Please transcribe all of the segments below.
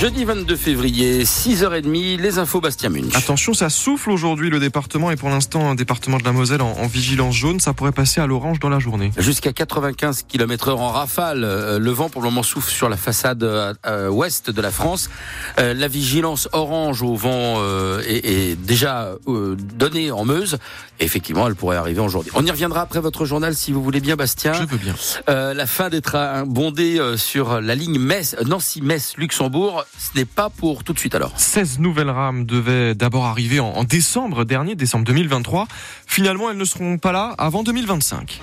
Jeudi 22 février, 6h30, les infos Bastien Munch. Attention, ça souffle aujourd'hui. Le département est pour l'instant un département de la Moselle en, vigilance jaune. Ça pourrait passer à l'orange dans la journée. Jusqu'à 95 km heure en rafale. Euh, le vent pour le moment souffle sur la façade euh, euh, ouest de la France. la vigilance orange au vent est, déjà donnée en Meuse. effectivement, elle pourrait arriver aujourd'hui. On y reviendra après votre journal si vous voulez bien, Bastien. Je veux bien. la fin des trains bondés sur la ligne Metz, Nancy-Metz-Luxembourg ce n'est pas pour tout de suite alors. 16 nouvelles rames devaient d'abord arriver en, décembre dernier, décembre 2023. Finalement, elles ne seront pas là avant 2025.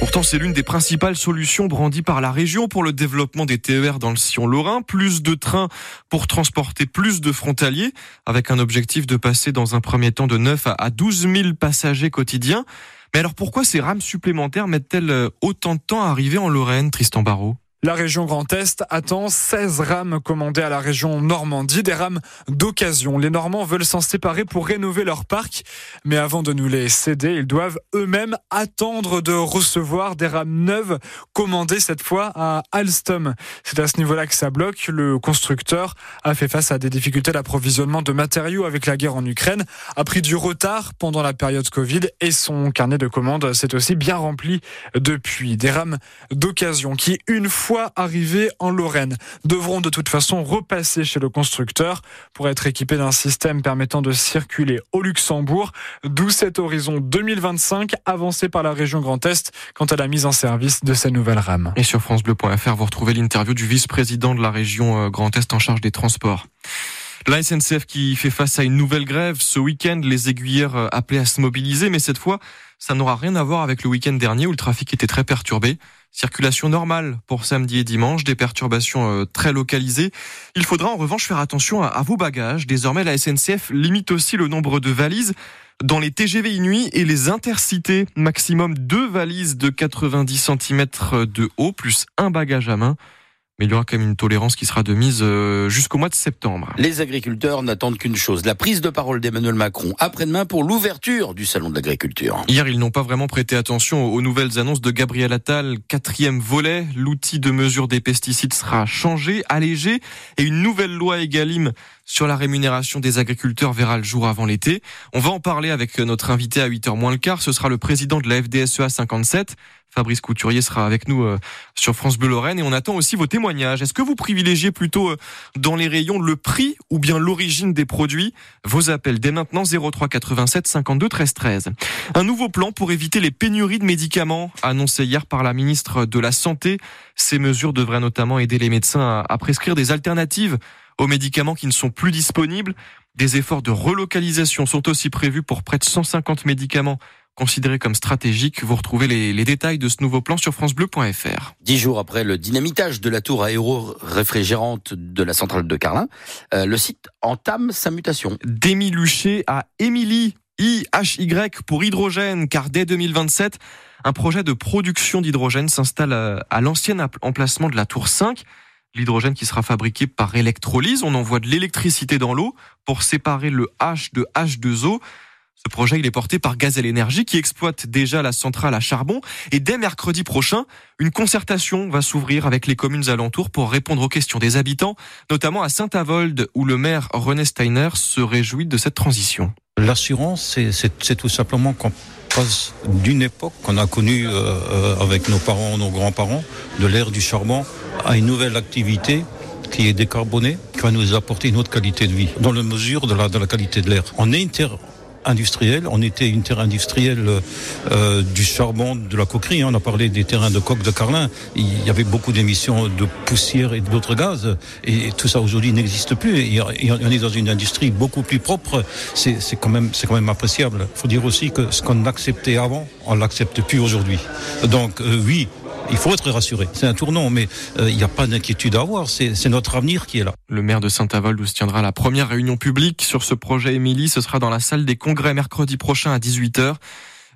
Pourtant, c'est l'une des principales solutions brandies par la région pour le développement des TER dans le sillon lorrain. Plus de trains pour transporter plus de frontaliers, avec un objectif de passer dans un premier temps de 9 à 12 000 passagers quotidiens. Mais alors pourquoi ces rames supplémentaires mettent-elles autant de temps à arriver en Lorraine, Tristan Barrault? La région Grand Est attend 16 rames commandées à la région Normandie, des rames d'occasion. Les Normands veulent s'en séparer pour rénover leur parc, mais avant de nous les céder, ils doivent eux-mêmes attendre de recevoir des rames neuves commandées cette fois à Alstom. C'est à ce niveau-là que ça bloque. Le constructeur a fait face à des difficultés d'approvisionnement de matériaux avec la guerre en Ukraine, a pris du retard pendant la période Covid et son carnet de commandes s'est aussi bien rempli depuis. Des rames d'occasion qui, une fois arrivés en Lorraine devront de toute façon repasser chez le constructeur pour être équipés d'un système permettant de circuler au Luxembourg, d'où cet horizon 2025 avancé par la région Grand Est quant à la mise en service de ces nouvelles rames. Et sur francebleu.fr, vous retrouvez l'interview du vice-président de la région euh, Grand Est en charge des transports. La SNCF qui fait face à une nouvelle grève ce week-end, les aiguilleurs euh, appelés à se mobiliser, mais cette fois, ça n'aura rien à voir avec le week-end dernier où le trafic était très perturbé. Circulation normale pour samedi et dimanche, des perturbations euh, très localisées. Il faudra en revanche faire attention à, vos bagages. Désormais, la SNCF limite aussi le nombre de valises dans les TGV nuit et les intercités. Maximum deux valises de 90 cm de haut plus un bagage à main mais il y aura quand même une tolérance qui sera de mise euh, jusqu'au mois de septembre. Les agriculteurs n'attendent qu'une chose, la prise de parole d'Emmanuel Macron après-demain pour l'ouverture du salon de l'agriculture. Hier, ils n'ont pas vraiment prêté attention aux nouvelles annonces de Gabriel Attal. Quatrième volet, l'outil de mesure des pesticides sera changé, allégé, et une nouvelle loi Egalim sur la rémunération des agriculteurs verra le jour avant l'été. On va en parler avec notre invité à 8h moins le quart. Ce sera le président de la FDSEA 57. Fabrice Couturier sera avec nous euh, sur France Bleu Lorraine et on attend aussi vos témoignages. Est-ce que vous privilégiez plutôt euh, dans les rayons le prix ou bien l'origine des produits? Vos appels dès maintenant 03 87 52 13 13. Un nouveau plan pour éviter les pénuries de médicaments annoncé hier par la ministre de la Santé. Ces mesures devraient notamment aider les médecins à prescrire des alternatives aux médicaments qui ne sont plus disponibles. Des efforts de relocalisation sont aussi prévus pour près de 150 médicaments considérés comme stratégiques. Vous retrouvez les, détails de ce nouveau plan sur francebleu.fr. Dix jours après le dynamitage de la tour aéro-réfrigérante de la centrale de Carlin, euh, le site entame sa mutation. Demi Luché à Émilie IHY pour hydrogène, car dès 2027, un projet de production d'hydrogène s'installe euh, à l'ancien emplacement de la tour 5. L'hydrogène qui sera fabriqué par électrolyse, on envoie de l'électricité dans l'eau pour séparer le H de H2O. Ce projet, est porté par Gazelle Énergie qui exploite déjà la centrale à charbon. Et dès mercredi prochain, une concertation va s'ouvrir avec les communes alentours pour répondre aux questions des habitants, notamment à Saint-Avold où le maire René Steiner se réjouit de cette transition. L'assurance, c'est tout simplement qu'on passe d'une époque qu'on a connue euh, euh, avec nos parents, nos grands-parents, de l'ère du charbon, à une nouvelle activité qui est décarbonée, qui va nous apporter une autre qualité de vie, dans la mesure de la, qualité de l'air. On était une terre industrielle euh, du charbon, de la coquerie. Hein. On a parlé des terrains de coque de Carlin. Il y avait beaucoup d'émissions de poussière et d'autres gaz. Et tout ça aujourd'hui n'existe plus. Et on est dans une industrie beaucoup plus propre. C'est quand même, c'est quand même appréciable. Il faut dire aussi que ce qu'on acceptait avant, on l'accepte plus aujourd'hui. Donc euh, oui, il faut être rassuré. C'est un tournant, mais euh, il n'y a pas d'inquiétude à avoir. C'est notre avenir qui est là. Le maire de Saint-Avold où tiendra la première réunion publique sur ce projet Émilie, ce sera dans la salle des congrès mercredi prochain à 18h.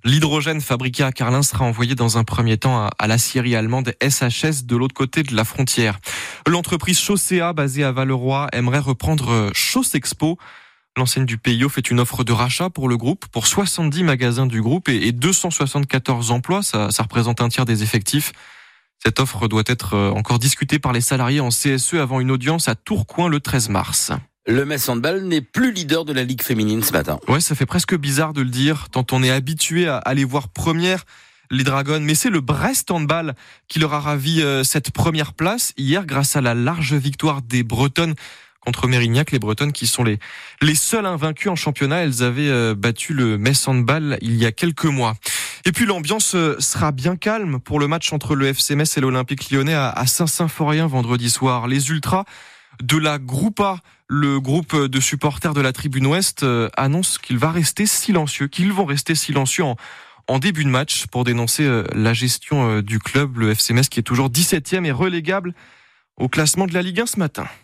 L'hydrogène fabriqué à Carlin sera envoyé dans un premier temps à, la scierie allemande SHS de l'autre côté de la frontière. L'entreprise Chaussea basée à Valeroy aimerait reprendre Chaussexpo. L'enseigne du PIO fait une offre de rachat pour le groupe, pour 70 magasins du groupe et 274 emplois. Ça, ça représente un tiers des effectifs. Cette offre doit être encore discutée par les salariés en CSE avant une audience à Tourcoing le 13 mars. Le Metz Handball n'est plus leader de la Ligue féminine ce matin. Ouais, ça fait presque bizarre de le dire, tant on est habitué à aller voir première les Dragons, mais c'est le Brest Handball qui leur a ravi cette première place hier grâce à la large victoire des Bretonnes contre Mérignac, les Bretonnes qui sont les, les seuls invaincus en championnat. Elles avaient euh, battu le Metz Handball il y a quelques mois. Et puis l'ambiance euh, sera bien calme pour le match entre le FC et l'Olympique lyonnais à Saint-Symphorien vendredi soir. Les Ultras de la Groupa, le groupe de supporters de la tribune Ouest, euh, annonce qu'il va rester silencieux, qu'ils vont rester silencieux en, début de match pour dénoncer la gestion du club, le FC qui est toujours 17e et relégable au classement de la Ligue 1 ce matin.